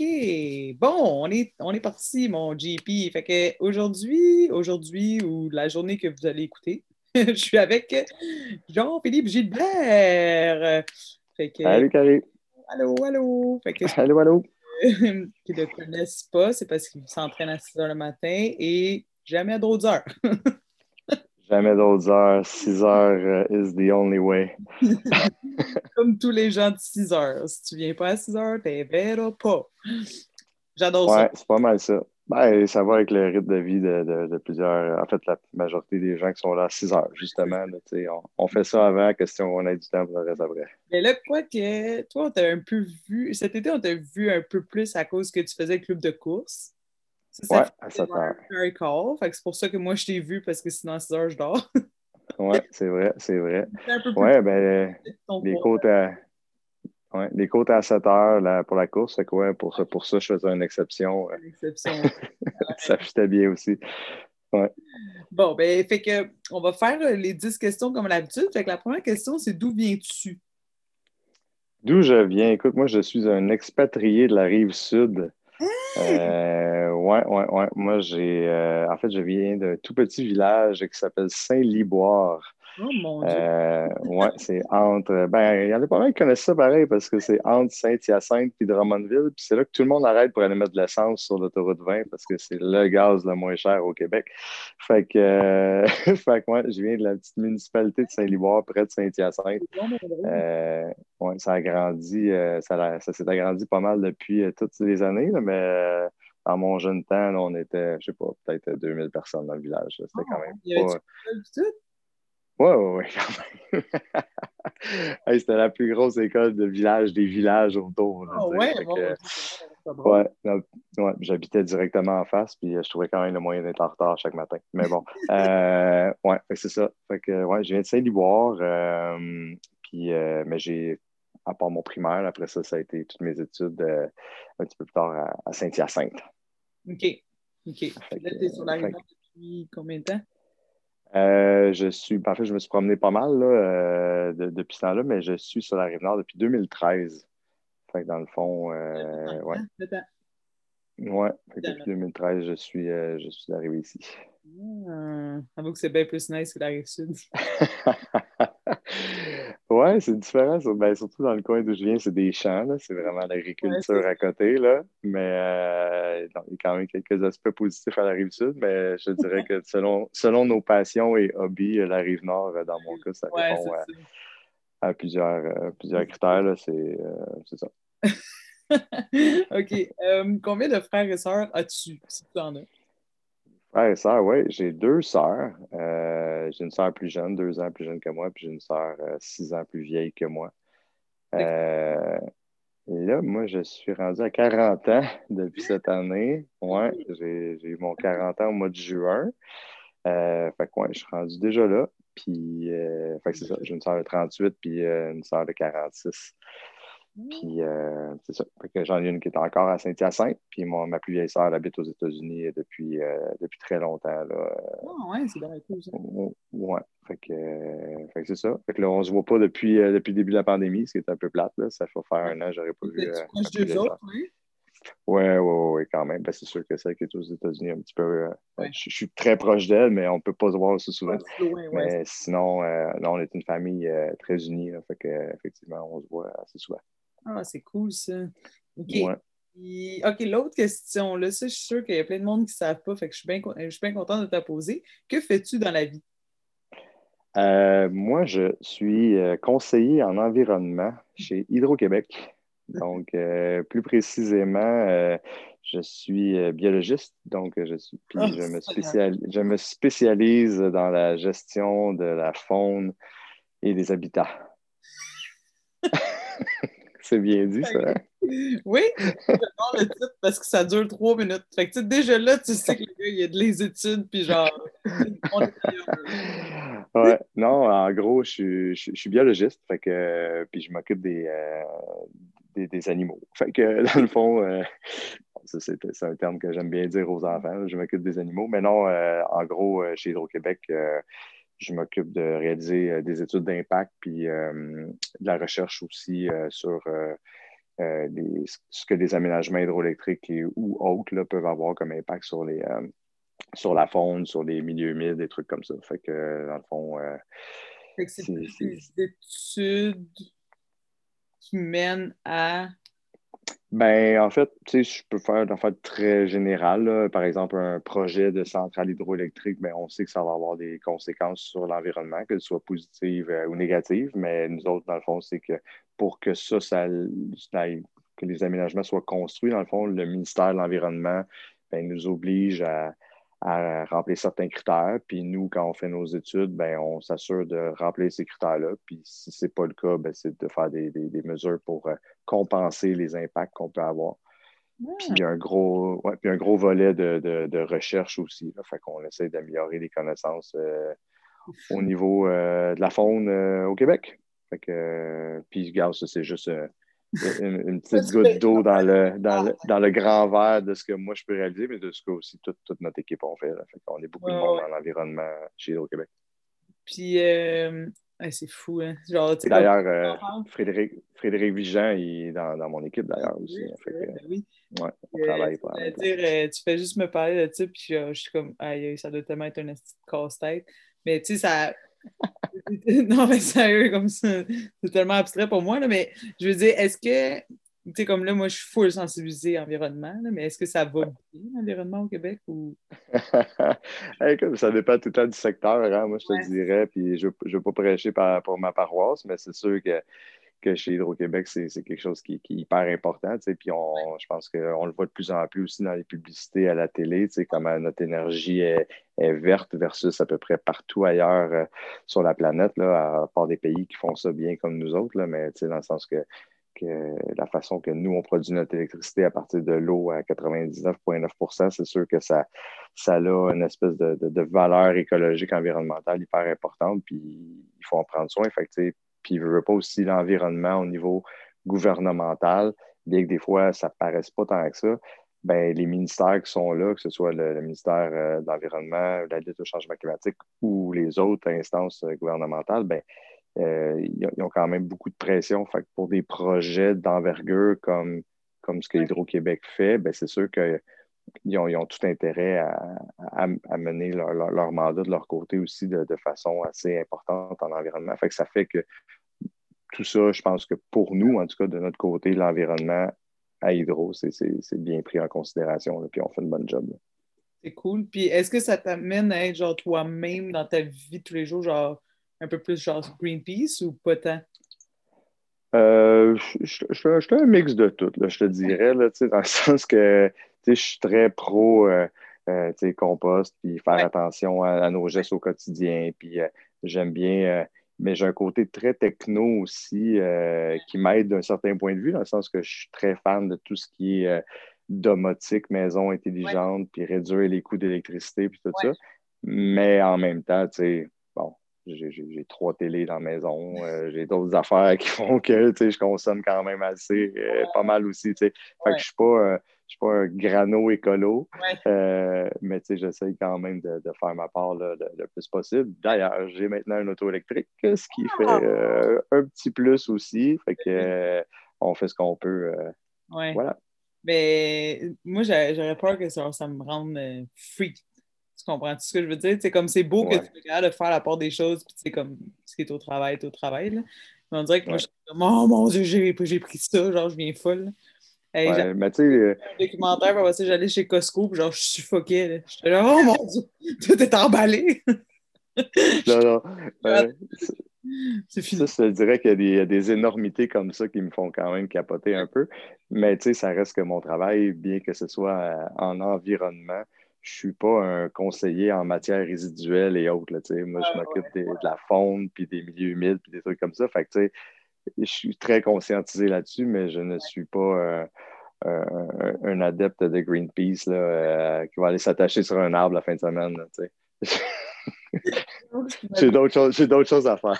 OK. Bon, on est, on est parti, mon GP. Fait que aujourd'hui, aujourd'hui ou la journée que vous allez écouter, je suis avec Jean-Philippe Gilbert. Fait que, Salut, Carrie. Allô, allô. Fait allô, allô. qui ne le connaissent pas, c'est parce qu'ils s'entraînent à 6 heures le matin et jamais à d'autres heures. jamais d'autres heures. 6 heures uh, is the only way. Comme tous les gens de 6 heures. Si tu viens pas à 6 heures, t'es verras pas. J'adore ouais, ça. c'est pas mal ça. Ben, ça va avec le rythme de vie de, plusieurs. En fait, la majorité des gens qui sont là à 6 heures, justement. on, on, fait ça avant, question on a du temps pour le reste après. Mais là, quoi que toi, on t'a un peu vu. Cet été, on t'a vu un peu plus à cause que tu faisais le club de course. Ça, ouais, à 7 heures. c'est pour ça que moi, je t'ai vu parce que sinon, à 6 heures, je dors. oui, c'est vrai, c'est vrai. Oui, ben, les côtes à. Ouais, les côtes à 7 heures là, pour la course, c'est quoi? Pour ça, pour ça, je faisais une exception. Une exception. ça fitait bien aussi. Ouais. Bon, ben, fait que on va faire euh, les 10 questions comme d'habitude. Fait que la première question, c'est d'où viens-tu? D'où je viens? Écoute, moi, je suis un expatrié de la rive sud. Euh, ouais, ouais, ouais. Moi, j'ai. Euh, en fait, je viens d'un tout petit village qui s'appelle Saint-Liboire. Oh mon Dieu! Euh, ouais, c'est entre. Ben, il y en a pas mal qui connaissent ça pareil parce que c'est entre Saint-Hyacinthe et Drummondville. Puis c'est là que tout le monde arrête pour aller mettre de l'essence sur l'autoroute 20 parce que c'est le gaz le moins cher au Québec. Fait que, euh, fait que moi, je viens de la petite municipalité de Saint-Liboire, près de Saint-Hyacinthe. Euh, ouais, ça a grandi, ça, ça s'est agrandi pas mal depuis toutes les années, mais dans mon jeune temps, on était, je sais pas, peut-être 2000 personnes dans le village. C'était quand ah, même pas. Oui, oui, oui, C'était la plus grosse école de village des villages autour. oh, ouais, ouais, j'habitais directement en face, puis euh, je trouvais quand même le moyen d'être en retard chaque matin. Mais bon, euh, ouais, c'est ça. Fait que, ouais, je viens de Saint-Liboire, euh, puis, euh, mais j'ai, à part mon primaire, après ça, ça a été toutes mes études un petit peu plus tard à, Saint-Hyacinthe. OK. OK. Là, tu es sur la rive depuis combien de temps? Euh, je suis, en fait, je me suis promené pas mal là, euh, depuis ce temps-là, mais je suis sur la rive nord depuis 2013. Fait que dans le fond, euh, ouais. Ouais, depuis 2013, je suis, je suis arrivé ici. Ah, avoue que c'est bien plus nice que la rive sud. Oui, c'est différent. Ben, surtout dans le coin d'où je viens, c'est des champs. C'est vraiment l'agriculture à côté. Là. Mais euh, il y a quand même quelques aspects positifs à la rive sud. Mais je dirais que selon, selon nos passions et hobbies, la rive nord, dans mon cas, ça répond à, plusieurs, plusieurs critères. C'est ça. OK. combien de frères et sœurs as-tu, si tu en as? Frères et sœurs, oui. J'ai deux sœurs. Euh, j'ai une sœur plus jeune, deux ans plus jeune que moi, puis j'ai une sœur euh, six ans plus vieille que moi. Euh, là, moi, je suis rendu à 40 ans depuis cette année. Ouais, j'ai eu mon 40 ans au mois de juin. fait que, ouais, je suis rendu déjà là. Puis, fait que c'est ça. J'ai une sœur de 38 puis une sœur de 46. Puis, euh, c'est ça. j'en ai une qui est encore à Saint-Hyacinthe. Puis, ma plus vieille sœur habite aux États-Unis depuis, euh, depuis très longtemps. Là. Oh, ouais, c'est bien cool, ça. Ouais. Fait que, fait que c'est ça. Fait que là, on se voit pas depuis, euh, depuis le début de la pandémie, ce qui est un peu plate. Là. Ça fait faire un an, j'aurais pas vu. Tu d'eux autres, oui? Ouais, ouais, ouais, quand même. Ben, c'est sûr que celle qui est aux États-Unis, un petit peu. je, suis très proche d'elle, mais on ne peut pas se voir aussi souvent. mais sinon, là, on est une famille très unie. fait que, effectivement, on se voit assez souvent. Ah, c'est cool ça. OK. OK, l'autre question, là, ça, je suis sûre qu'il y a plein de monde qui ne savent pas, fait que je suis bien, je suis bien contente de te poser. Que fais-tu dans la vie? Euh, moi, je suis euh, conseiller en environnement chez Hydro-Québec. Donc, euh, plus précisément, je suis biologiste, donc je, suis, ah, je, me je me spécialise dans la gestion de la faune et des habitats. C'est bien dit, ça. Hein? Oui, le titre parce que ça dure trois minutes. Fait que, déjà là, tu sais que il y a de les études, puis genre. ouais, non, en gros, je, suis biologiste, fait que, puis je m'occupe des, euh, des, animaux. Fait que, dans le fond, euh, c'est un terme que j'aime bien dire aux enfants, je m'occupe des animaux. Mais non, euh, en gros, chez Hydro-Québec, je m'occupe de réaliser euh, des études d'impact puis euh, de la recherche aussi euh, sur ce que les aménagements hydroélectriques ou autres là, peuvent avoir comme impact sur les sur la faune, sur les milieux humides, des trucs comme ça. Fait que, dans le fond. c'est des études qui mènent à ben, en fait, tu sais, je peux faire une très générale. Par exemple, un projet de centrale hydroélectrique, ben, on sait que ça va avoir des conséquences sur l'environnement, qu'elles soient positives euh, ou négatives. Mais nous autres, dans le fond, c'est que pour que ça, ça, que les aménagements soient construits, dans le fond, le ministère de l'Environnement ben, nous oblige à, à remplir certains critères. Puis nous, quand on fait nos études, ben, on s'assure de remplir ces critères-là. Puis si ce n'est pas le cas, ben, c'est de faire des, mesures pour euh, compenser les impacts qu'on peut avoir. Puis il y a un gros, puis un gros volet de, recherche aussi. Là. Fait qu'on essaie d'améliorer les connaissances euh, au niveau euh, de la faune au Québec. Fait que, puis, regarde, ça, c'est juste une, petite goutte d'eau dans le, dans, le, grand verre de ce que moi je peux réaliser, mais de ce que aussi toute, notre équipe a fait. On est beaucoup de monde dans l'environnement chez au Québec. Puis, euh, c'est fou. Hein? D'ailleurs, euh, Frédéric, Frédéric Vigent il est dans, mon équipe d'ailleurs aussi. oui. Ouais, on euh, travaille tu fais juste me parler de ça, puis je, suis comme, aïe, ça doit tellement être un casse-tête. Mais tu sais, ça non, mais sérieux, comme ça, c'est tellement abstrait pour moi, là, mais je veux dire, est-ce que, tu sais, comme là, moi, je suis full sensibilisé environnement, mais est-ce que ça va bien, l'environnement au Québec? Ou... ça dépend tout le temps du secteur, hein, moi, je te dirais, puis je ne veux pas prêcher pour ma paroisse, mais c'est sûr que que chez Hydro-Québec, c'est quelque chose qui, est hyper important. Puis on, je pense qu'on le voit de plus en plus aussi dans les publicités à la télé, comment notre énergie est, verte versus à peu près partout ailleurs euh, sur la planète, là, à part des pays qui font ça bien comme nous autres, là, mais dans le sens que, la façon que nous, on produit notre électricité à partir de l'eau à 99,9% c'est sûr que ça, ça a une espèce de, valeur écologique, environnementale hyper importante, puis il faut en prendre soin. Fait puis il ne veut pas aussi l'environnement au niveau gouvernemental, bien que des fois, ça ne paraisse pas tant que ça. Ben, les ministères qui sont là, que ce soit le, ministère euh, de l'Environnement, de la lutte au changement climatique ou les autres instances euh, gouvernementales, ben, euh, ils, ont quand même beaucoup de pression. Fait pour des projets d'envergure comme, comme ce que Hydro-Québec fait, ben, c'est sûr qu'ils ont, ont, tout intérêt à, mener leur, mandat de leur côté aussi de, façon assez importante en environnement. Fait que ça fait que tout ça, je pense que pour nous, en tout cas de notre côté, l'environnement à Hydro, c'est bien pris en considération, puis on fait une bonne job. C'est cool. Puis est-ce que ça t'amène à être genre toi-même dans ta vie de tous les jours, genre un peu plus genre Greenpeace ou pas tant? Euh, je, suis un mix de tout, je te dirais, là, dans le sens que je suis très pro euh, euh, compost, puis faire attention à, nos gestes au quotidien, puis j'aime bien mais j'ai un côté très techno aussi euh, qui m'aide d'un certain point de vue, dans le sens que je suis très fan de tout ce qui est euh, domotique, maison intelligente, puis réduire les coûts d'électricité, puis tout ça. Mais en même temps, tu sais, bon, j'ai trois télés dans la maison, euh, j'ai d'autres affaires qui font que, tu sais, je consomme quand même assez, pas mal aussi, tu sais. Fait que je suis pas suis pas un grano écolo, euh, mais j'essaye quand même de, faire ma part le, plus possible. D'ailleurs, j'ai maintenant une auto électrique, ce qui fait ah! euh, un petit plus aussi. Fait que euh, on fait ce qu'on peut. Voilà. Mais moi, j'aurais peur que ça, me rende freak. Tu comprends? -tu ce que je veux dire? C'est comme c'est beau que tu sois capable de faire la part des choses, puis c'est comme ce qui est au travail est au travail. Mais on dirait que moi, je suis comme, oh mon Dieu, j'ai pris ça, genre, je viens folle. Hey, mais tu sais. Euh, un documentaire, puis j'allais chez Costco, puis genre, je suffoquais. J'étais là, oh mon Dieu, tout est emballé. non, non. c'est fini. Ça, je dirais qu'il y, a des énormités comme ça qui me font quand même capoter un peu. Mais tu sais, ça reste que mon travail, bien que ce soit euh, en environnement, je suis pas un conseiller en matière résiduelle et autres. Là, moi, je m'occupe de la faune, puis des milieux humides, puis des trucs comme ça. Fait que, tu sais, je suis très conscientisé là-dessus, mais je ne suis pas euh, euh, un, adepte de Greenpeace là, euh, qui va aller s'attacher sur un arbre la fin de semaine. J'ai d'autres choses, choses, à faire.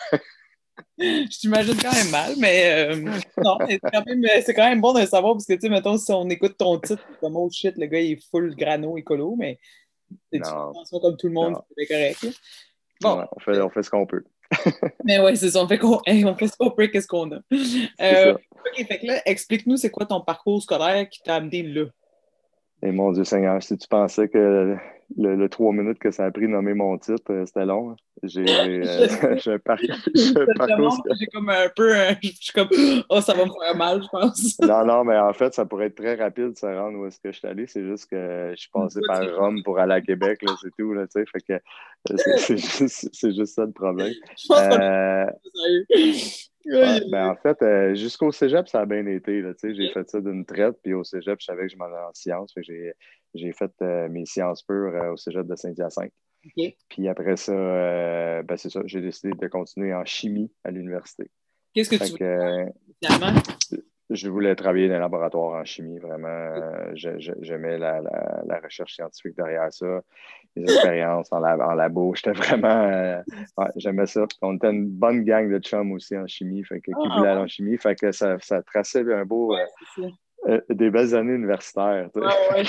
je t'imagine quand même mal, mais non, c'est quand, même bon de le savoir parce que, tu sais, mettons, si on écoute ton titre, comme oh shit, le gars il est full grano écolo, mais c'est comme tout le monde, c'est correct. Bon. on, fait, on fait ce qu'on peut. Mais ouais, c'est ça. On fait, qu'on, on fait ce qu'on peut, qu'est-ce qu'on a? Euh, OK, fait que là, explique-nous, c'est quoi ton parcours scolaire qui t'a amené là? Et mon Dieu Seigneur, si tu pensais que le, trois minutes que ça a pris de nommer mon titre, euh, c'était long. Hein. J'ai un, parcours. J'ai comme un peu. je suis comme, oh, ça va me faire mal, je pense. non, non, mais en fait, ça pourrait être très rapide de se rendre où est-ce que je suis allé. C'est juste que je suis passé par Rome pour aller à Québec, c'est tout. Là, fait que euh, c'est juste, juste, ça le problème. Euh, ben, en fait, euh, jusqu'au cégep, ça a bien été. J'ai fait ça d'une traite, puis au cégep, je savais que je m'en allais en sciences. J'ai fait euh, mes sciences pures euh, au cégep de Saint-Hyacinthe. Puis après ça, ben, c'est ça, j'ai décidé de continuer en chimie à l'université. Qu'est-ce que tu veux finalement? Je voulais travailler dans un laboratoire en chimie, vraiment. Euh, j'aimais la, recherche scientifique derrière ça, les expériences en, labo. J'étais vraiment. Euh, j'aimais ça. On était une bonne gang de chums aussi en chimie, fait que, qui ah, voulaient aller en chimie. Fait que ça, ça traçait un beau. Euh, des belles années universitaires. Ouais,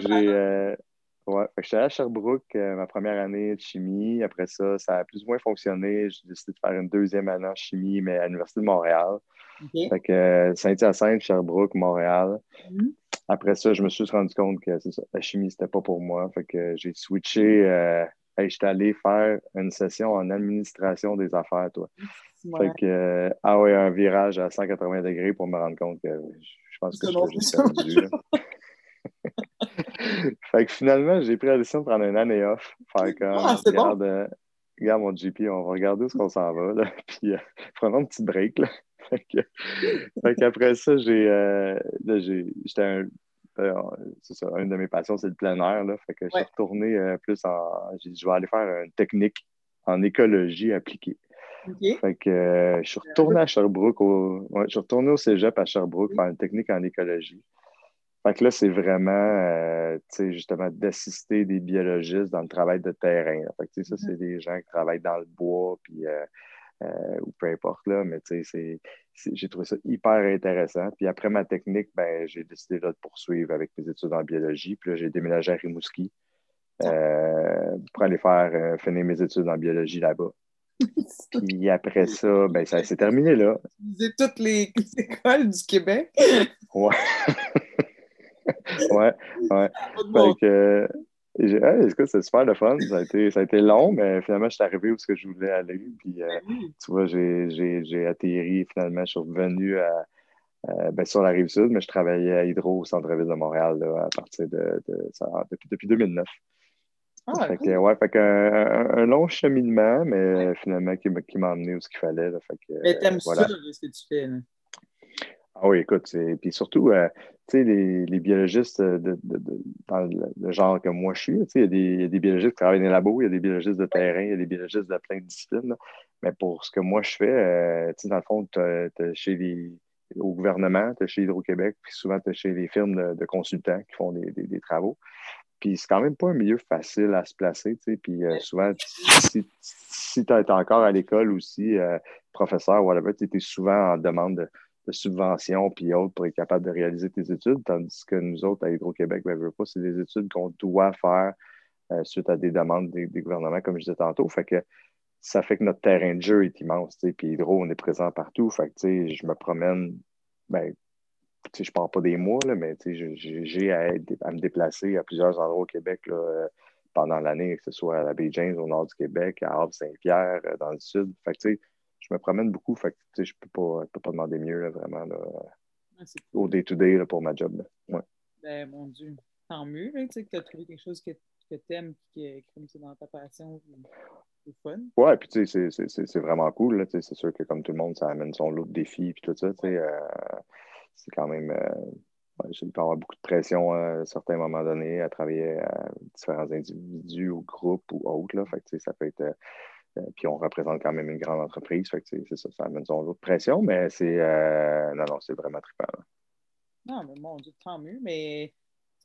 j'ai. Ouais, j'étais à Sherbrooke ma première année de chimie. Après ça, ça a plus ou moins fonctionné. J'ai décidé de faire une deuxième année en chimie, mais à l'Université de Montréal. Fait que euh, Saint-Hyacinthe, Sherbrooke, Montréal. Mm-hmm. Après ça, je me suis rendu compte que la chimie, c'était pas pour moi. Fait que j'ai switché. Euh, j'étais allé faire une session en administration des affaires, toi. Fait que, euh, ah ouais, un virage à 180 degrés pour me rendre compte que je pense que je suis perdu. fait que finalement, j'ai pris la décision de prendre une année off. Faire comme, ah, regarde, regarde mon GP, on va regarder où est-ce qu'on s'en va. Là. Puis prenons un petit break. Là fait qu'après ça, j'ai, euh, j'étais un, euh, c'est ça, une de mes passions, c'est le plein air. Là, fait que je suis retourné euh, plus en. J'ai dit, je vais aller faire une technique en écologie appliquée. Fait que je suis retourné à Sherbrooke, au, je suis retourné au cégep à Sherbrooke faire une technique en écologie. Fait que là, c'est vraiment, tu sais, justement, d'assister des biologistes dans le travail de terrain. Fait que, ça, mm-hmm. c'est des gens qui travaillent dans le bois, puis euh, ou peu importe, là, mais j'ai trouvé ça hyper intéressant. Puis après ma technique, ben, j'ai décidé de poursuivre avec mes études en biologie. Puis là, j'ai déménagé à Rimouski euh, pour aller faire euh, finir mes études en biologie là-bas. Puis après ça, ben, ça s'est terminé là. J'ai toutes les écoles du Québec. ouais. ouais, ouais. Fait que, c'est super le fun. Ça a, été, ça a été long, mais finalement, je suis arrivé où je voulais aller. Puis, euh, ben tu vois, j'ai atterri. Finalement, je suis revenu à, ben, sur la rive sud, mais je travaillais à Hydro au centre-ville de Montréal à partir de, depuis, depuis 2009. Ah, fait que, ouais, fait que, un, long cheminement, mais finalement, qui, m'a emmené où ce qu'il fallait. Là, fait que, mais t'aimes ça, ce que tu fais. Là? Ah oui, écoute, puis surtout, euh, tu sais, les, biologistes de, dans le, genre que moi je suis, tu sais, il y, a des biologistes qui travaillent dans les labos, il y a des biologistes de terrain, il y a des biologistes de plein de disciplines. Mais pour ce que moi je fais, euh, tu sais, dans le fond, tu es chez les, au gouvernement, tu es chez Hydro-Québec, puis souvent tu es chez les firmes de, consultants qui font des, des, travaux. Puis c'est quand même pas un milieu facile à se placer, tu sais. Puis euh, souvent, si, si tu es encore à l'école aussi, professeur, whatever, tu es souvent en demande de de subventions puis autres pour être capable de réaliser tes études, tandis que nous autres, à Hydro-Québec, ben, pas, c'est des études qu'on doit faire euh, suite à des demandes des, gouvernements, comme je disais tantôt. Fait que ça fait que notre terrain de jeu est immense. Puis Hydro, on est présent partout. Fait que je me promène, ben, je ne pars pas des mois, là, mais j'ai à, à, me déplacer à plusieurs endroits au Québec là, euh, pendant l'année, que ce soit à la Baie James, au nord du Québec, à Havre-Saint-Pierre, euh, dans le sud. Fait que, je me promène beaucoup, fait que je peux pas, peux pas demander mieux, vraiment, là, au day-to-day pour ma job. Ouais. Ben, mon Dieu, tant mieux que tu as trouvé quelque chose que, que tu aimes qui est comme dans ta passion. C'est fun. Ouais, puis tu sais, c'est vraiment cool. C'est sûr que comme tout le monde, ça amène son lot de défis puis tout ça. Euh, c'est quand même. Euh, peut y avoir beaucoup de pression à certains moments donnés à travailler à différents individus ou groupes ou autres. Là. Fait que, ça peut être euh, puis on représente quand même une grande entreprise. Fait que c'est ça, ça amène son lot de pression, mais c'est euh, non, non, c'est vraiment trippant. Non, mais mon Dieu, tant mieux. Mais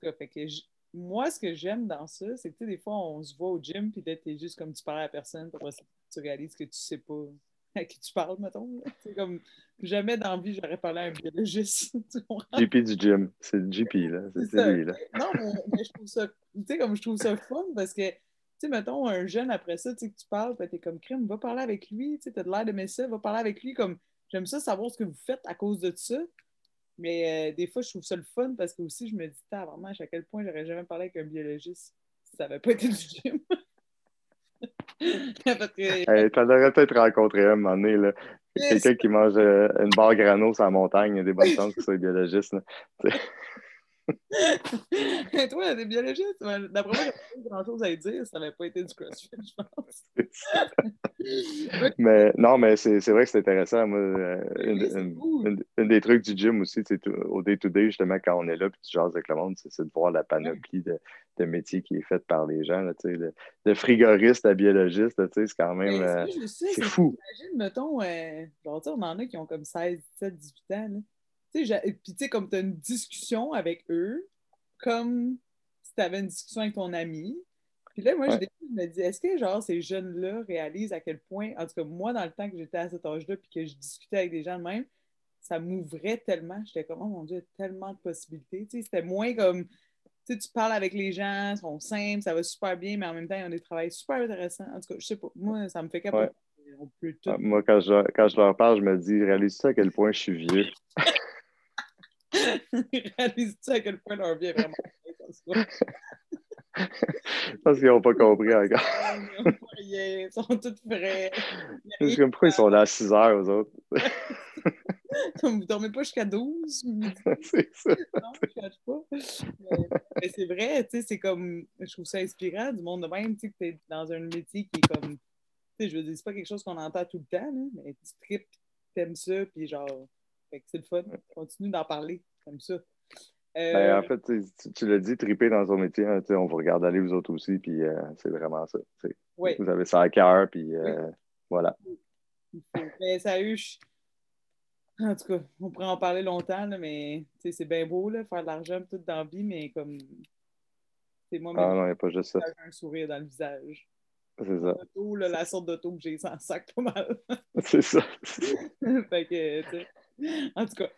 fait que moi, ce que j'aime dans ça, c'est que des fois, on se voit au gym, puis là, t'es juste comme tu parles à la personne, puis tu réalises que tu sais pas à qui tu parles, mettons. C'est comme jamais dans la vie, j'aurais parlé à un biologiste. JP du gym, c'est JP, là. C'est lui, là. Non, mais, je trouve ça, tu sais, comme je trouve ça fun parce que sais, mettons, un jeune après ça, tu sais, que tu parles, tu es comme crime, va parler avec lui, tu sais, as de l'air d'aimer ça, va parler avec lui comme j'aime ça savoir ce que vous faites à cause de ça. Mais euh, des fois, je trouve ça le fun parce que aussi, je me dis, vraiment, à quel point j'aurais jamais parlé avec un biologiste si ça n'avait pas été du gym. hey, T'en aurais peut-être rencontré un, un moment donné, là. Quelqu'un qui mange euh, une barre grano sur la montagne, il y a des bonnes chances qu'il soit biologiste. toi, t'es biologiste. D'après moi, j'ai pas grand-chose à dire. Ça n'avait pas été du CrossFit, je pense. mais non, mais c'est vrai que c'est intéressant. Moi, euh, une, des trucs du gym aussi, c'est au day-to-day, justement, quand on est là et tu jases avec le monde, c'est de voir la panoplie de, de métiers qui est faite par les gens. Là, de, de, frigoriste à biologiste, c'est quand même. Euh, c'est fou. Imagine, mettons, euh, on en a qui ont comme 16, 17, 18 ans. Là. Puis, tu sais, comme tu as une discussion avec eux, comme si tu avais une discussion avec ton ami. Puis là, moi, je me dis, est-ce que, genre, ces jeunes-là réalisent à quel point, en tout cas, moi, dans le temps que j'étais à cet âge-là, puis que je discutais avec des gens de même, ça m'ouvrait tellement. J'étais comme, oh mon Dieu, tellement de possibilités. Tu sais, c'était moins comme, tu sais, tu parles avec les gens, ils sont simples, ça va super bien, mais en même temps, ils ont des travails super intéressants. En tout cas, je sais pas, moi, ça me fait capoter. Moi, quand je, quand je leur parle, je me dis, réalise-tu à quel point je suis vieux? Réalises-tu à quel point leur vie est vraiment Parce qu'ils n'ont pas compris encore. ils sont tous frais. Je sais pourquoi ils sont là à 6 heures, aux autres? Vous ne dormez pas jusqu'à 12? c'est ça. Non, je ne pas. Mais, c'est vrai, tu sais, c'est comme, je trouve ça inspirant du monde de même, tu sais, que tu es dans un métier qui est comme, tu sais, je veux dire, c'est pas quelque chose qu'on entend tout le temps, mais tu tripes, aimes ça, puis genre, fait que c'est le fun. Continue d'en parler comme ça. Ben, en euh, fait, tu, l'as dit, triper dans son métier, hein, on vous regarde aller vous autres aussi, puis euh, c'est vraiment ça. Vous avez ça à cœur, puis euh, voilà. Mais sérieux, en tout cas, on pourrait en parler longtemps, mais c'est bien beau, là, faire de l'argent tout dans la vie, mais comme. C'est moi-même. Ah non, il n'y a pas juste ça. un sourire dans le visage. C'est ça. la sorte d'auto que j'ai sans sac pas mal. c'est ça. fait que, tu sais. En tout cas.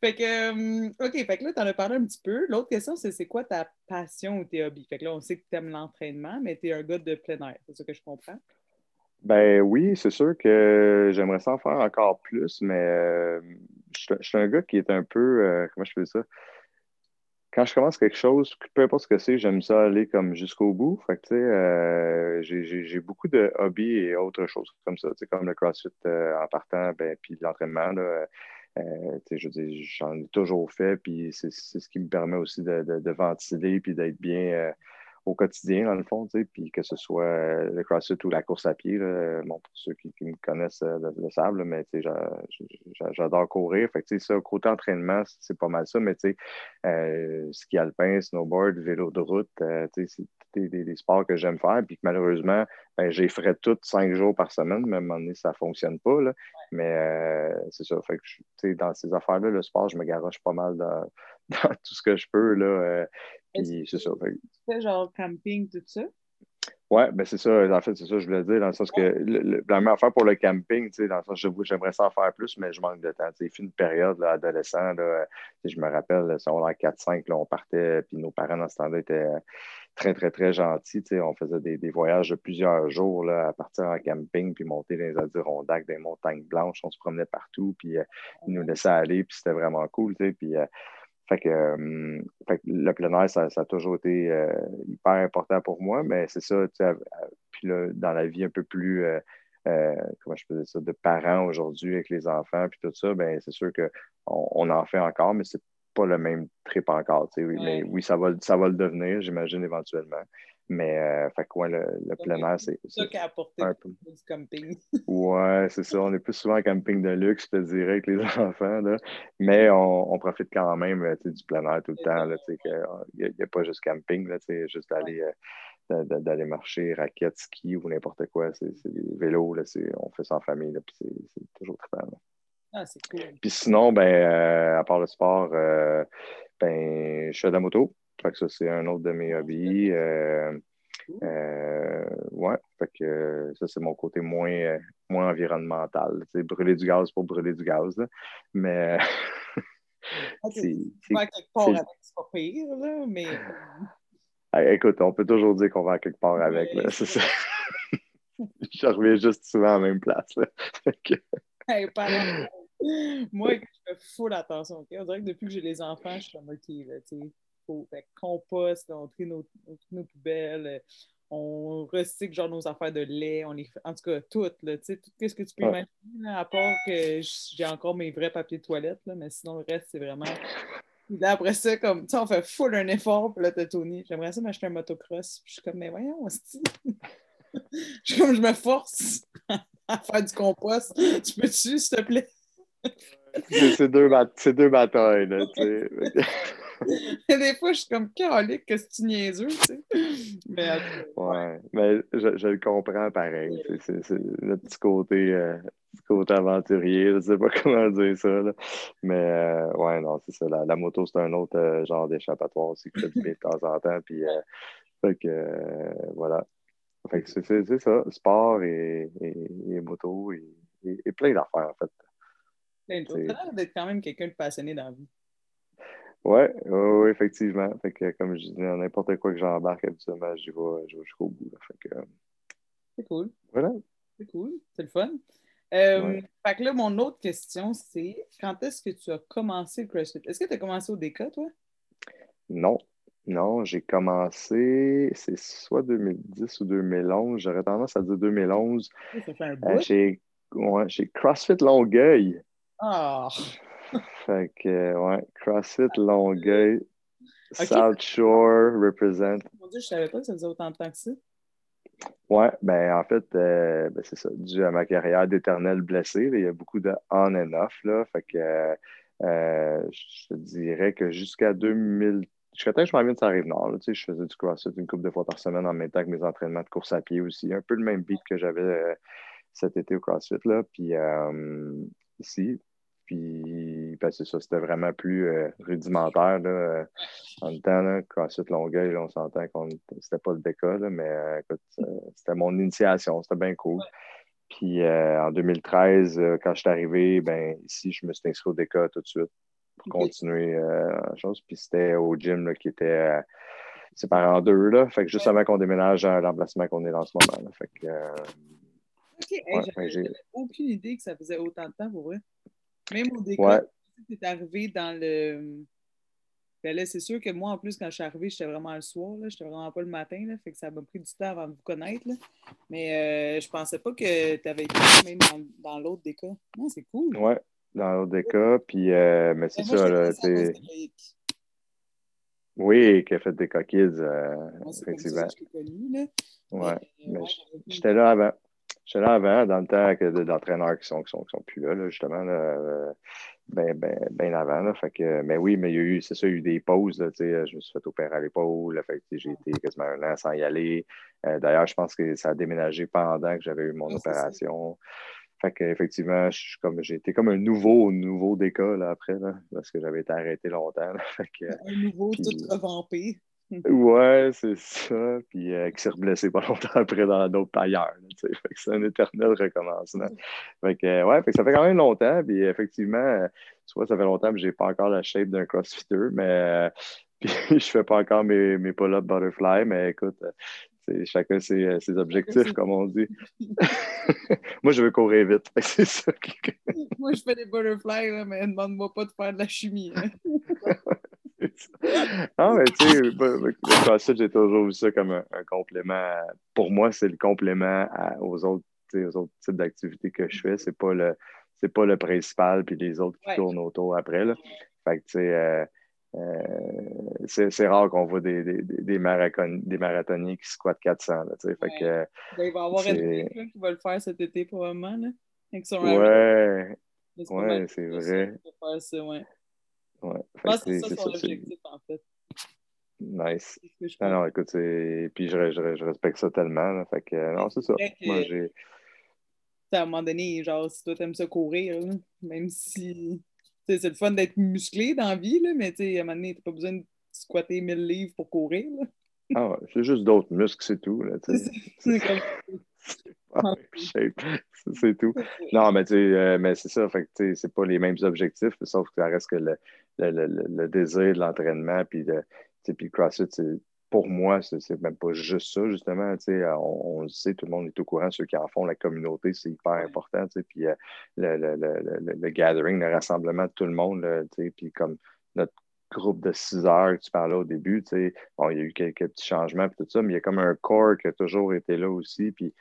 Fait que, hum, OK, fait que là, tu en as parlé un petit peu. L'autre question, c'est c'est quoi ta passion ou tes hobbies? Fait que là, on sait que tu aimes l'entraînement, mais tu es un gars de plein air. C'est ça que je comprends? Ben oui, c'est sûr que j'aimerais ça en faire encore plus, mais euh, je, suis un gars qui est un peu. Euh, comment je fais ça? Quand je commence quelque chose, peu importe ce que c'est, j'aime ça aller comme jusqu'au bout. Fait que, tu sais, euh, j'ai beaucoup de hobbies et autres choses comme ça, comme le CrossFit en partant, ben, puis l'entraînement. Euh, je j'en ai toujours fait, puis c'est ce qui me permet aussi de, de, ventiler puis d'être bien euh, au quotidien, dans le fond, puis que ce soit euh, le CrossFit ou la course à pied. bon, pour ceux qui, me connaissent le, savent, mais j'adore courir. Fait ça, côté entraînement, c'est pas mal ça, mais ski alpin, snowboard, vélo de route, c'est des, des, sports que j'aime faire, puis que malheureusement, ben, j'ai ferais tout cinq jours par semaine, mais à un moment donné, ça ne fonctionne pas. Là. Mais euh, c'est ça. Fait que, dans ces affaires-là, le sport, je me garoche pas mal dans, tout ce que je peux. Là, euh, puis c'est ça. Fait... Tu fais genre camping, tout ça? Oui, ben c'est ça. En fait, c'est ça que je voulais dire, dans le sens que la même affaire pour le camping, dans le sens j'aimerais ça en faire plus, mais je manque de temps. C'est une période là, adolescent, là, je me rappelle, si on 4-5, on partait, puis nos parents dans ce temps-là étaient très, très, très gentils. On faisait des, voyages de plusieurs jours là, à partir en camping, puis monter dans les Adirondacks, des montagnes blanches. On se promenait partout, puis euh, ils nous laissaient aller, puis c'était vraiment cool. Puis, euh, fait, que, euh, fait, que, le plein air, ça, a toujours été hyper important pour moi, mais c'est ça, puis là, dans la vie un peu plus, comment je peux ça, de parents aujourd'hui avec les enfants, puis tout ça, ben c'est sûr qu'on on en fait encore, mais c'est pas le même trip encore. Oui, Mais oui, ça va, ça va le devenir, j'imagine, éventuellement. Mais euh, fait quoi, le, le plein air, c'est. ça qui a apporté un peu. du camping. ouais, c'est ça. On est plus souvent en camping de luxe, je te dirais, avec les enfants. Là. Mais on, on, profite quand même du plein air tout le temps. Il n'y a, a, pas juste camping, là, juste d'aller. Euh, d'aller marcher, raquettes, ski ou n'importe quoi. C'est des vélos, là, on fait ça en famille, puis c'est toujours très bien. Ah, c'est cool. Puis sinon, ben, euh, à part le sport, euh, ben, je fais de la moto. Fait que ça, c'est un autre de mes hobbies. Euh, ouais, fait que ça, c'est mon côté moins, moins environnemental. C'est brûler du gaz pour brûler du gaz. Mais. c'est pas quelque part avec, c'est pas pire, là, mais. écoute, on peut toujours dire qu'on va quelque part avec. C'est ça. je reviens juste souvent à la même place. hey, Moi, je fais full attention. Okay? On dirait que depuis que j'ai les enfants, je suis comme OK, là, tu sais. Faut fait compost, on trie nos, nos, poubelles, on recycle genre nos affaires de lait, on les en tout cas toutes, là, tu sais, tout ce que tu peux imaginer, à part que j'ai encore mes vrais papiers de toilette, là, mais sinon le reste, c'est vraiment. là, après ça, comme, tu sais, on fait full un effort, puis là, t'as Tony, j'aimerais ça m'acheter un motocross, puis je suis comme, mais voyons, je suis comme, je me force à faire du compost. Tu peux-tu, s'il te plaît? C'est deux, deux, batailles, là, tu sais. des fois, je suis comme calique que c'est niaiseux, tu sais? Mais, ouais, mais je, je, le comprends pareil. C'est le petit côté, euh, côté aventurier, je sais pas comment dire ça. Là. Mais euh, ouais, non, c'est ça. La, moto, c'est un autre euh, genre d'échappatoire aussi que je fais de temps en temps. Puis, fait que, voilà. Fait que c'est ça, sport et, et, moto et, et, plein d'affaires, en fait. Choses. l'air d'être quand même quelqu'un de passionné dans la vie. Oui, ouais, effectivement. Fait que, comme je dis, n'importe quoi que j'embarque habituellement, j'y vais, jusqu'au bout. Fait C'est cool. Voilà. C'est cool. C'est le fun. Euh, fait que là, mon autre question, c'est quand est-ce que tu as commencé le CrossFit? Est-ce que tu as commencé au DK, toi? Non. Non, j'ai commencé, c'est soit 2010 ou 2011. J'aurais tendance à dire 2011. Ça fait un euh, chez, ouais, chez CrossFit Longueuil. Ah! Fait que, ouais, CrossFit Longueuil, South Shore represent. Mon Dieu, je savais pas que ça faisait autant de temps que ça. Ouais, ben en fait, euh, ben, c'est ça, dû à ma carrière d'éternel blessé, il y a beaucoup de on and off, là. Fait que euh, je te dirais que jusqu'à 2000, jusqu'à temps que je m'en vienne de rive nord, tu sais, je faisais du CrossFit une couple de fois par semaine en même temps que mes entraînements de course à pied aussi. Un peu le même beat que j'avais euh, cet été au CrossFit, là. Puis ici, puis, ben, c'est ça, c'était vraiment plus euh, rudimentaire. Là, euh, en même temps, là, CrossFit Longueuil, on s'entend que c'était pas le déca, mais euh, écoute, c'était mon initiation, c'était bien cool. Puis en 2013, quand je suis arrivé, ben, ici, je me suis inscrit au DECA tout de suite pour continuer la chose. Puis c'était au gym là, qui était séparé en deux. Là. Fait que juste avant qu'on déménage dans l'emplacement qu'on est dans ce moment. Là. Fait que, OK, j'avais aucune idée que ça faisait autant de temps pour vrai. Même au décor, tu es arrivé dans le. Ben là, c'est sûr que moi, en plus, quand je suis arrivée, j'étais vraiment le soir. Je n'étais vraiment pas le matin. Là, fait que ça m'a pris du temps avant de vous connaître. Là. Mais euh, je pensais pas que tu avais été même dans, dans l'autre déca. Non, c'est cool. Ouais, dans l'autre déca. Puis, euh, mais c'est ça. Là, oui, qui a fait des coquilles, euh, effectivement. Ouais, mais j'étais là avant. J'étais là avant, dans le temps d'entraîneurs qui sont, qui, sont, qui sont plus là, là justement, là, ben, ben, ben avant. Là, fait que, mais oui, mais il y a eu, c'est ça, il y a eu des pauses. Là, je me suis fait opérer à l'épaule. J'ai été quasiment un an sans y aller. Euh, d'ailleurs, je pense que ça a déménagé pendant que j'avais eu mon opération. Fait que, effectivement, comme, j'ai été comme un nouveau, nouveau déca là, après, là, parce que j'avais été arrêté longtemps. fait que, un nouveau tout revampé. Ouais, c'est ça. Puis euh, qui s'est reblessé pas longtemps après dans d'autres ailleurs. Fait que c'est un éternel recommencement. Fait que, ouais, fait que ça fait quand même longtemps. Puis effectivement, euh, tu vois, ça fait longtemps que j'ai pas encore la shape d'un crossfitter, mais euh, puis, je fais pas encore mes, mes pull-up butterfly, mais écoute, c'est chacun ses, ses, objectifs, comme on dit. Moi, je veux courir vite. C'est ça. Moi, je fais des butterflies, mais demande-moi pas de faire de la chimie. Hein. ah, mais tu sais, le CrossFit, j'ai toujours vu ça comme un, complément. pour moi, c'est le complément aux, autres, aux autres types d'activités que je fais. C'est pas le c'est pas le principal, puis les autres qui tournent autour après. Là. Fait que, tu sais, euh, euh, c'est rare qu'on voit des, des, des, des marathoniens qui squattent 400. Là, fait que, ben, il va y avoir un qui va le faire cet été, probablement. Là, avec son ouais, ouais c'est vrai. Faire ça, ouais. Ouais. C'est ça son objectif, en fait. Nice. Ah non, écoute, puis je, je, je, respecte ça tellement. Fait que, non, c'est ça. Moi, j'ai. À un moment donné, genre, si toi, t'aimes ça courir, même si. C'est le fun d'être musclé dans la vie, là, mais à un moment donné, t'as pas besoin de squatter 1000 livres pour courir. Là. Ah ouais, c'est juste d'autres muscles, c'est tout. C'est comme c'est tout. Non, mais, euh, mais c'est ça. Fait que c'est pas les mêmes objectifs, sauf que ça reste que le, le, le, désir de l'entraînement. Puis, puis le CrossFit, pour moi, c'est même pas juste ça, justement. On, on sait, tout le monde est au courant, ceux qui en font, la communauté, c'est hyper important. Puis euh, le, le, le, le, gathering, le rassemblement de tout le monde, puis comme notre groupe de six heures que tu parlais au début, bon, il y a eu quelques petits changements, tout ça, mais il y a comme un corps qui a toujours été là aussi. Puis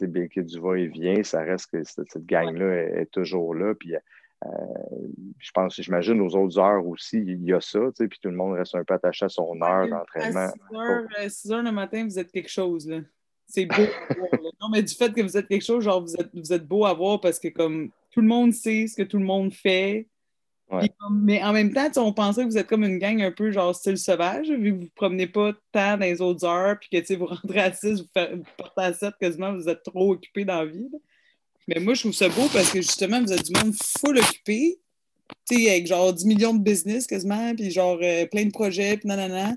bien qu'il y ait du va-et-vient, ça reste que cette, gang-là est, toujours là. Puis euh, je pense, j'imagine aux autres heures aussi, il y a ça, puis tout le monde reste un peu attaché à son heure d'entraînement. À 6 heures, le matin, vous êtes quelque chose, là. C'est beau à voir, Non, mais du fait que vous êtes quelque chose, genre, vous êtes, vous êtes beau à voir parce que, comme, tout le monde sait ce que tout le monde fait. mais en même temps, on pensait que vous êtes comme une gang un peu genre style sauvage, vu que vous ne promenez pas tant dans les autres heures, puis que vous rentrez à 6, vous, vous, partez à 7, quasiment vous êtes trop occupé dans la vie. Mais moi, je trouve ça beau parce que justement, vous êtes du monde full occupé, tu sais, avec genre 10 millions de business quasiment, puis genre euh, plein de projets, puis nanana.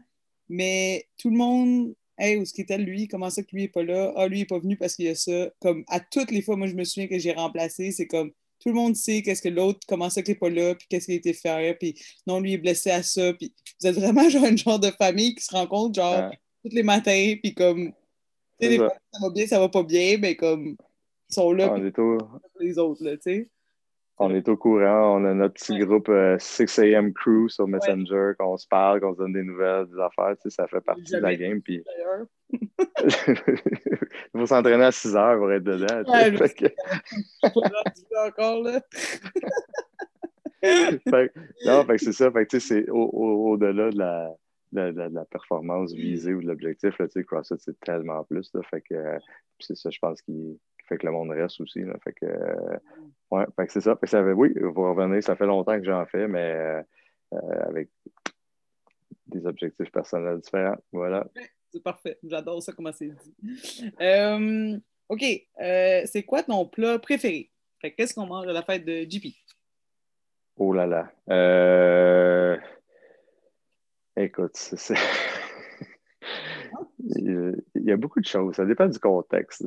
Mais tout le monde, hey, où est-ce qu'il était lui? Comment ça que lui n'est pas là? Ah, lui n'est pas venu parce qu'il y a ça. Comme à toutes les fois, moi, je me souviens que j'ai remplacé, c'est comme tout le monde sait qu'est-ce que l'autre, comment ça qu'il n'est pas là, puis qu'est-ce qu'il a été fait, puis non, lui est blessé à ça. Puis vous êtes vraiment genre une genre de famille qui se rencontre genre tous les matins, puis comme, tu sais, ça va bien, ça va pas bien, mais comme sont là. On est au... les autres, là, tu sais. On est au courant, on a notre petit groupe 6 euh, AM Crew sur Messenger, qu'on se parle, qu'on se donne des nouvelles, des affaires, tu sais, ça fait partie de la game. Puis... Il faut s'entraîner à 6 heures pour être dedans. Ouais, fait que... encore, là. fait, non, fait que c'est ça. Fait que, c'est au-delà au, de, la, de, de, la performance visée ou de l'objectif. Tu sais, CrossFit, c'est tellement plus. Là, fait que c'est ça, je pense, qu'il fait que le monde reste aussi. Là. Fait que, euh, ouais, fait que c'est ça. Fait que ça avait, oui, vous revenez, ça fait longtemps que j'en fais, mais euh, euh, avec des objectifs personnels différents. Voilà. C'est parfait. J'adore ça, comment c'est dit. OK. c'est quoi ton plat préféré? Fait qu'est-ce qu'on mange à la fête de JP? Oh là là. Écoute, c'est. Il y a beaucoup de choses. Ça dépend du contexte.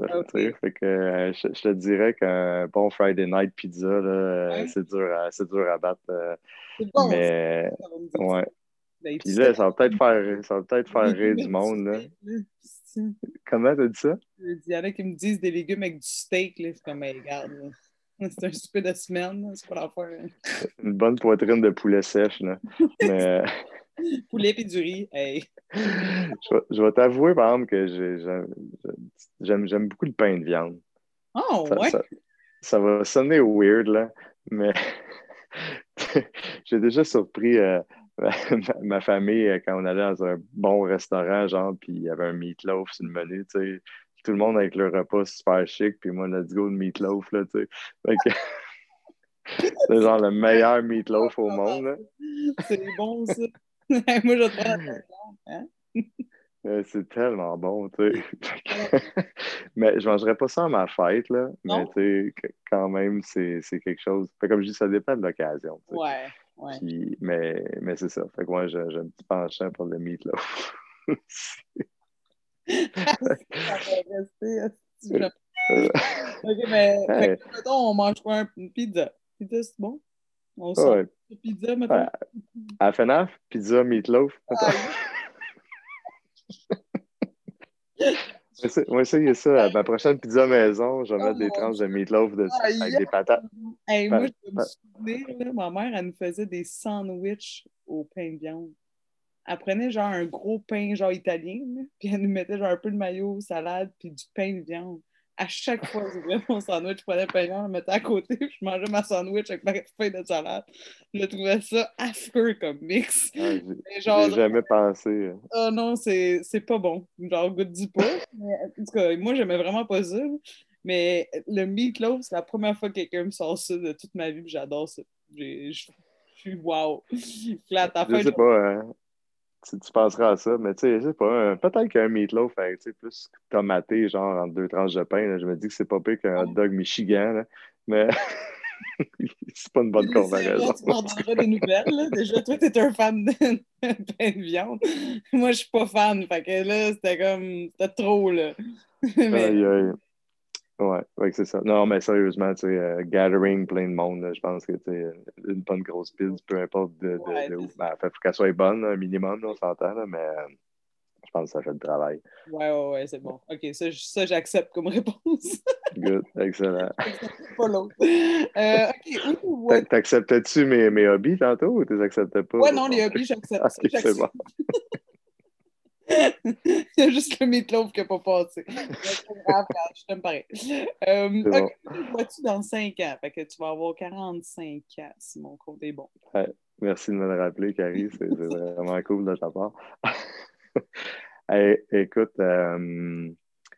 fait que, euh, je, te dirais qu'un bon Friday night pizza, euh, c'est dur, à, dur à battre. Euh, mais ouais. Ben, Puis là, ça va peut-être faire, ça va peut-être faire rire du monde. Là. Comment t'as dit ça? Il y en a qui me disent des légumes avec du steak. C'est comme, hey, regarde. C'est un super de semaine, c'est pas l'affaire. Une bonne poitrine de poulet sèche. Là. Mais... Poulet et du riz, hey. Je vais, t'avouer, par exemple, que j'aime beaucoup le pain de viande. Oh, ouais? Ça, va sonner weird, là, mais j'ai déjà surpris euh, ma, famille euh, quand on allait dans un bon restaurant, genre, puis il y avait un meatloaf sur le menu, tu sais. Tout le monde avec le repas super chic, puis moi, let's go, le meatloaf, là, tu sais. C'est genre le meilleur meatloaf au monde, là. C'est bon, ça. Moi, je te hein? euh, C'est tellement bon, tu sais. mais je ne mangerais pas ça à ma fête, là. Mais tu sais, quand même, c'est quelque chose. comme je dis, ça dépend de l'occasion. Ouais, ouais. mais mais c'est ça. Fait que moi, j'ai un petit penchant pour le meat, là. ok, mais hey. mettons, on mange quoi? Une pizza. Pizza, c'est bon? On sort ouais. pizza, maintenant. À FNAF, pizza, meatloaf. Moi, ça, il y a ça. À ma prochaine pizza maison, je vais oh mettre des tranches de meatloaf dessus avec des patates. Hey, moi, je me souvenir, là, ma mère, elle nous faisait des sandwichs au pain de viande. Elle prenait genre un gros pain genre italien, puis elle nous mettait genre un peu de maillot, salade, puis du pain de viande à chaque fois que j'ouvrais mon sandwich, je prenais le pain, je le mettais à côté, puis je mangeais ma sandwich avec ma feuille de salade. Je trouvais ça affreux comme mix. Ah, j'ai jamais pensé. Ah oh non, c'est pas bon. Genre, goûte du pas. en tout cas, moi, j'aimais vraiment pas ça. Mais le meatloaf, c'est la première fois que quelqu'un me sort ça de toute ma vie, j'adore ça. Je suis wow. Là, je sais pas, hein tu, tu, penseras à ça, mais tu sais, je sais pas, peut-être qu'un meatloaf avec plus tomaté, genre entre deux tranches de pain, je me dis que c'est pas pire qu'un hot dog Michigan, là, mais c'est pas une bonne comparaison. tu m'en des nouvelles, là. Déjà, toi, t'es un fan de pain de viande. Moi, je suis pas fan, fait que là, c'était comme, c'était trop, là. mais... Aïe, aïe. Ouais, ouais c'est ça. Non, mais sérieusement, tu sais, euh, gathering plein de monde, je pense que tu une bonne grosse pile, peu importe de, de, où. Ben, faut qu'elle soit bonne, un minimum, on s'entend, mais euh, je pense que ça fait le travail. Ouais, ouais, ouais, c'est bon. OK, ça, ça j'accepte comme réponse. Good, excellent. pas l'autre. Euh, OK, T'acceptais-tu mes, mes hobbies tantôt ou tu les acceptais pas? Ouais, non, les hobbies, j'accepte. C'est bon. Il y a juste le meatloaf qui n'a pas passé. je t'aime pareil. Euh, ok, vois-tu dans 5 ans? Fait que tu vas avoir 45 ans si mon compte est bon. merci de me le rappeler, Carrie. C'est vraiment cool de ta part. écoute. Euh...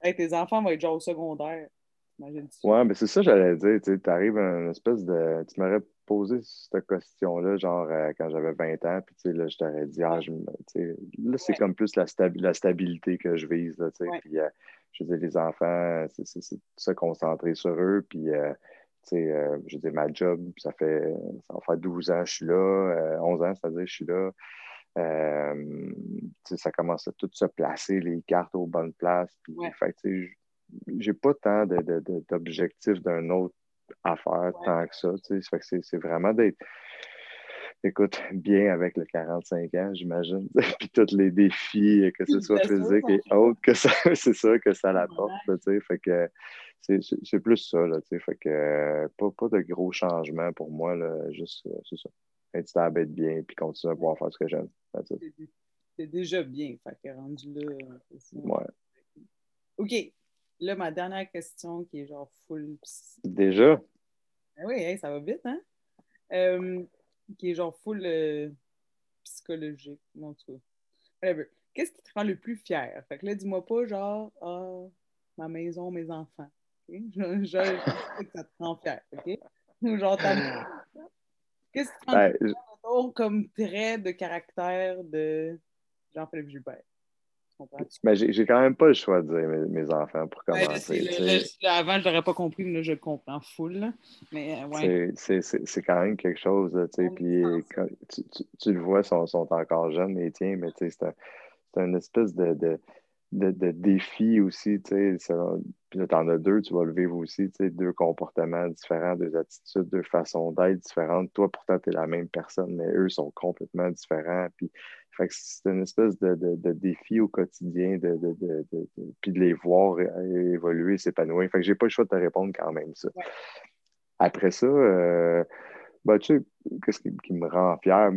tes enfants vont être genre au secondaire. Ouais, mais c'est ça j'allais dire. Tu arrives à une espèce de. Tu m'aurais posé cette question-là, genre euh, quand j'avais 20 ans, puis là, je t'aurais dit, ah, je, là, c'est comme plus la, la, stabilité que je vise. Là, Puis, euh, je veux dire, les enfants, c'est se concentrer sur eux. Puis, euh, euh, je veux dire, ma job, ça fait, ça va faire 12 ans que je suis là, 11 ans, c'est-à-dire que je suis là. ça commence à tout se placer, les cartes aux bonnes places. Puis, fait, j'ai pas tant d'objectifs d'un autre affaire tant que ça. C'est vraiment d'être, écoute, bien avec le 45 ans, j'imagine. Puis tous les défis, que ce soit physique et autres, que ça, c'est ça que ça l'apporte. Fait que c'est plus ça. Là, fait que pas, pas de gros changements pour moi. Là, juste, euh, c'est ça. Être stable, être bien, puis continuer à pouvoir faire ce que j'aime. C'est déjà bien. Fait que rendu là. Ouais. OK. Là, ma dernière question qui est genre full. Déjà? Ben oui, ça va vite, hein? Euh, qui est genre full euh, psychologique, tout cas. Qu'est-ce qui te rend le plus fier? Fait que là, dis-moi pas genre, ah, ma maison, mes enfants. Je, je, sais que ça te rend fier, OK? Ou genre ta Qu'est-ce qui te rend ben, le plus comme trait de caractère de Jean-Philippe Gilbert? Mais j'ai quand même pas le choix de dire mes, enfants pour commencer. avant, je l'aurais pas compris, mais là, je comprends full. Mais, euh, ouais. C'est quand même quelque chose. puis, tu, le vois, ils sont, sont, encore jeunes, les tiens, mais c'est un, une espèce de, de, de, défi aussi. Puis là, tu en as deux, tu vas le vivre aussi. Deux comportements différents, deux attitudes, deux façons d'être différentes. Toi, pourtant, tu es la même personne, mais eux sont complètement différents. Puis, fait que c'est une espèce de, de, défi au quotidien, de, de, puis de les voir évoluer, s'épanouir. Fait que j'ai pas le choix de te répondre quand même ça. Après ça, euh, ben, tu sais, qu'est-ce qui, me rend fier?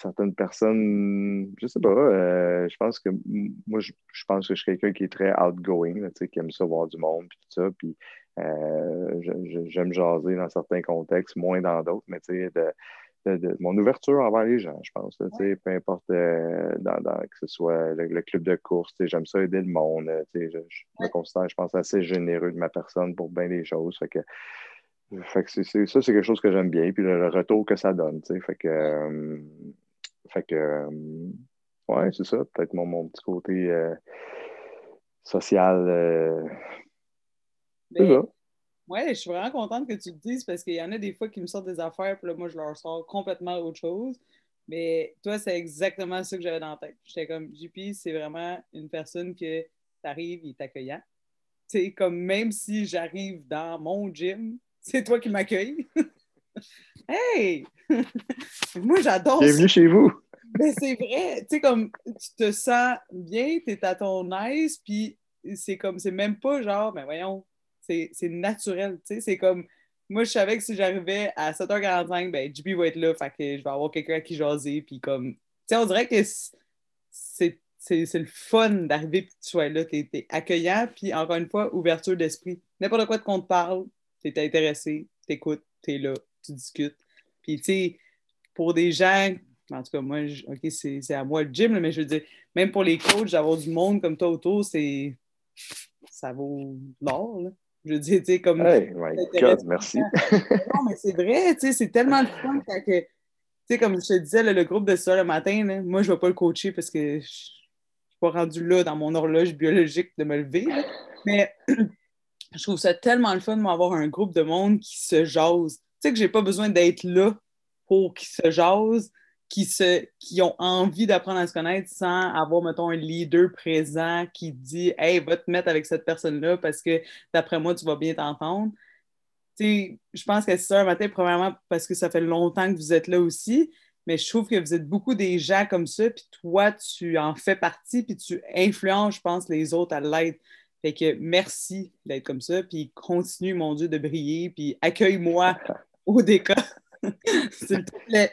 Certaines personnes, je sais pas, euh, je pense que moi, je, pense que je suis quelqu'un qui est très outgoing, sais, qui aime ça voir du monde, puis tout ça, puis euh, j'aime jaser dans certains contextes, moins dans d'autres, mais tu sais, de, de, mon ouverture envers les gens, je pense. Peu importe euh, dans, que ce soit le, club de course, j'aime ça aider le monde. Je, je me considère, je pense, assez généreux de ma personne pour bien des choses. Fait que, fait que c'est, ça, c'est quelque chose que j'aime bien. Puis le, retour que ça donne. Fait que, euh, fait que euh, ouais, c'est ça. Peut-être mon, mon petit côté social. c'est ça. Ouais, je suis vraiment contente que tu le dises parce qu'il y en a des fois qui me sortent des affaires, puis là, moi, je leur sors complètement autre chose. Mais toi, c'est exactement ça que j'avais dans la tête. J'étais comme, JP, c'est vraiment une personne que t'arrives, il est accueillant. Tu comme même si j'arrive dans mon gym, c'est toi qui m'accueilles. Hey! moi, j'adore Bienvenue chez vous! Mais c'est vrai, tu sais, comme tu te sens bien, tu es à ton aise, puis c'est comme, c'est même pas genre, ben voyons, c'est naturel, tu sais, c'est comme, moi, je savais que si j'arrivais à 7h45, ben, JP va être là, fait que je vais avoir quelqu'un à qui jaser, puis comme, tu sais, on dirait que c'est le fun d'arriver que tu sois là, tu es, accueillant, puis encore une fois, ouverture d'esprit. N'importe quoi qu'on te parle, tu es intéressé, tu écoutes, tu es là, tu discutes. Puis, tu sais, pour des gens, en tout cas, moi, OK, c'est à moi le gym, mais je veux dire, même pour les coachs, d'avoir du monde comme toi autour, c'est ça vaut l'or, là. Je veux dire, tu sais, comme. Hey, my God, merci. non, mais c'est vrai, tu sais, c'est tellement de fun que. Tu sais, comme je te disais, le groupe de ça le matin, moi, je ne vais pas le coacher parce que je ne suis pas rendu là dans mon horloge biologique de me lever. Mais je trouve ça tellement le fun d'avoir un groupe de monde qui se jase. Tu sais, que j'ai pas besoin d'être là pour qu'ils se jase. qui, se, ont envie d'apprendre à se connaître sans avoir, mettons, un leader présent qui dit Hey, va te mettre avec cette personne-là parce que d'après moi, tu vas bien t'entendre. Je pense que c'est ça, matin, premièrement, parce que ça fait longtemps que vous êtes là aussi, mais je trouve que vous êtes beaucoup des gens comme ça, puis toi, tu en fais partie, puis tu influences, je pense, les autres à l'être. Fait que merci d'être comme ça, puis continue, mon Dieu, de briller, puis accueille-moi au décor. S'il te plaît.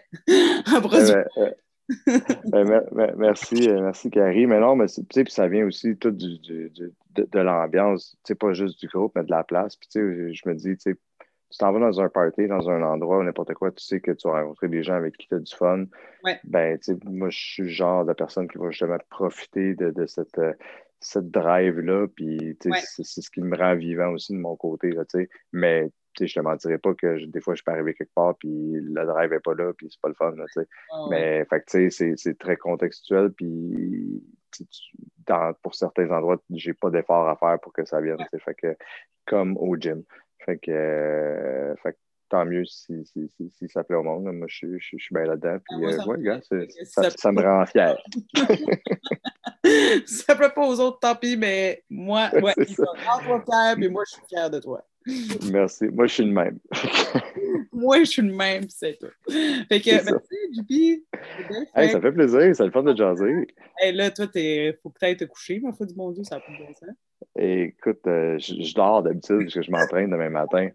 merci, euh, merci Carrie. Mais non, mais puis ça vient aussi tout du, de, de l'ambiance, pas juste du groupe, mais de la place. Puis je me dis, tu t'en vas dans un party, dans un endroit, n'importe quoi, tu sais que tu vas rencontrer des gens avec qui tu as du fun. Ben, moi, je suis le genre de personne qui va justement profiter de, cette, euh, cette drive-là. Puis, c'est ce qui me rend vivant aussi de mon côté. Là, mais je te mentirais pas que des fois, je peux arriver quelque part, puis le drive n'est pas là, puis c'est pas le fun. Là, Mais fait c'est très contextuel, puis pour certains endroits, j'ai pas d'effort à faire pour que ça vienne. Fait que, comme au gym. Fait que, euh, fait tant mieux si, si, si, ça plaît au monde. Moi, je, je, je suis bien là-dedans. Puis, ah, ouais, gars, ça, ça, me rend fier. ça plaît pas aux autres, tant pis, mais moi, ouais, ils sont toi fier, mais moi, je suis fier de toi. Merci. Moi, je suis le même. Moi, je suis le même, c'est tout. Fait que, merci, JP. Hey, ça fait plaisir, c'est le fun de jaser. Hey, là, toi, il faut peut-être te coucher, ma foi du bon Dieu, ça a plus de bon Écoute, euh, je, dors d'habitude parce que je m'entraîne demain matin.